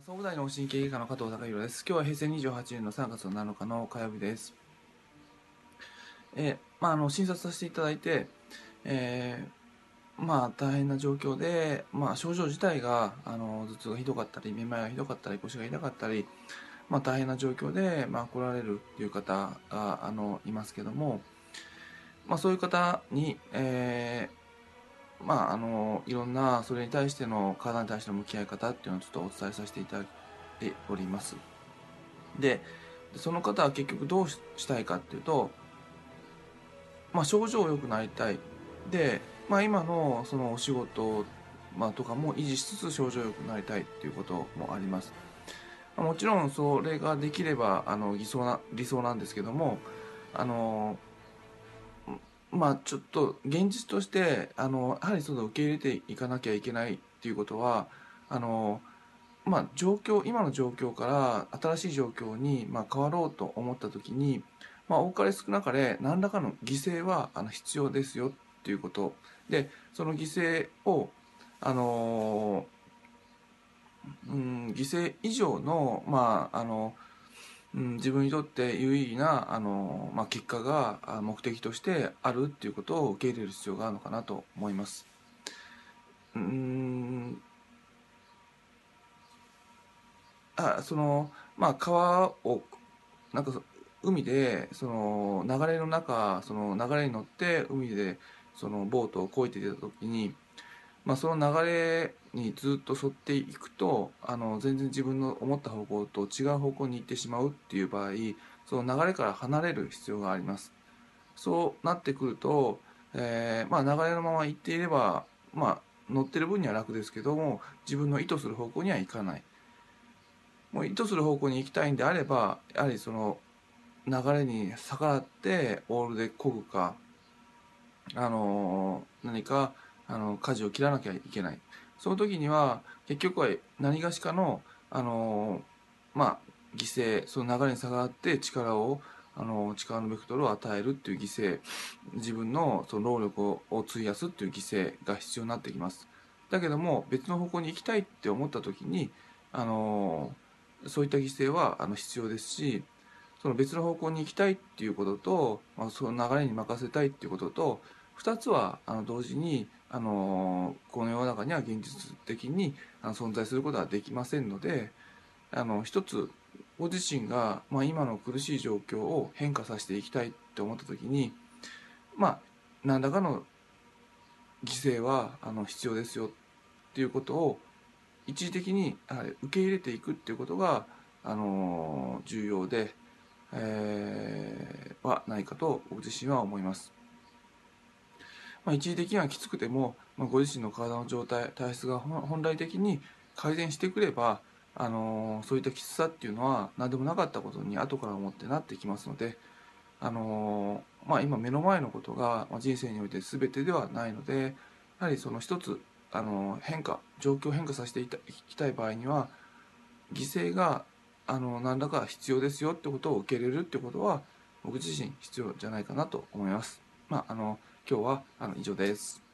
総務大の神経外科の加藤隆弘です。今日は平成28年の3月7日の火曜日です。えーまあ、あの診察させていただいて、えーまあ、大変な状況で、まあ、症状自体があの頭痛がひどかったりめまいがひどかったり腰が痛かったり、まあ、大変な状況で、まあ、来られるという方があのいますけども、まあ、そういう方に、えーまあ、あのいろんなそれに対しての体に対しての向き合い方っていうのをちょっとお伝えさせていただいております。でその方は結局どうしたいかっていうと、まあ、症状良くなりたい。で、まあ、今のそのお仕事、まあ、とかも維持しつつ症状良くなりたいっていうこともあります。もちろんそれができればあの理想な理想なんですけどもあのまあちょっと現実としてあのやはりその受け入れていかなきゃいけないっていうことはあのまあ状況今の状況から新しい状況にまあ変わろうと思った時にまあ多かれ少なかれ何らかの犠牲はあの必要ですよっていうこと。でその犠牲をあのうん犠牲以上のまああのうん、自分にとって有意義なあの、まあ、結果があ目的としてあるっていうことを受け入れる必要があるのかなと思います。うんあそのまあ川をなんか海でその流れの中その流れに乗って海でそのボートを漕いでいた時に、まあ、その流れにずっと沿っていくとあの全然自分の思った方向と違う方向に行ってしまうっていう場合その流れから離れる必要があります。そうなってくると、えーまあ、流れのまま行っていれば、まあ、乗ってる分には楽ですけども自分の意図する方向には行かない。もう意図する方向に行きたいんであればやはりその流れに逆らってオールで漕ぐかあの何かあの舵を切らなきゃいけない。その時には結局は何がしかのあのまあ犠牲その流れに逆らって力をあの力のベクトルを与えるっていう犠牲自分のその労力を費やすっていう犠牲が必要になってきます。だけども別の方向に行きたいって思った時にあのそういった犠牲はあの必要ですしその別の方向に行きたいっていうことと、まあ、その流れに任せたいっていうことと2つはあの同時にあのこの世の中には現実的にあの存在することはできませんのであの一つご自身が、まあ、今の苦しい状況を変化させていきたいって思った時にまあ何らかの犠牲はあの必要ですよっていうことを一時的に受け入れていくっていうことがあの重要で、えー、はないかと僕自身は思います。まあ、一時的にはきつくても、まあ、ご自身の体の状態体質が本来的に改善してくれば、あのー、そういったきつさっていうのは何でもなかったことに後から思ってなってきますので、あのー、まあ、今目の前のことが人生において全てではないのでやはりその一つ、あのー、変化状況を変化させていきたい場合には犠牲があの何らか必要ですよってことを受け入れるってことは僕自身必要じゃないかなと思います。まあ、あの今日はあの以上です。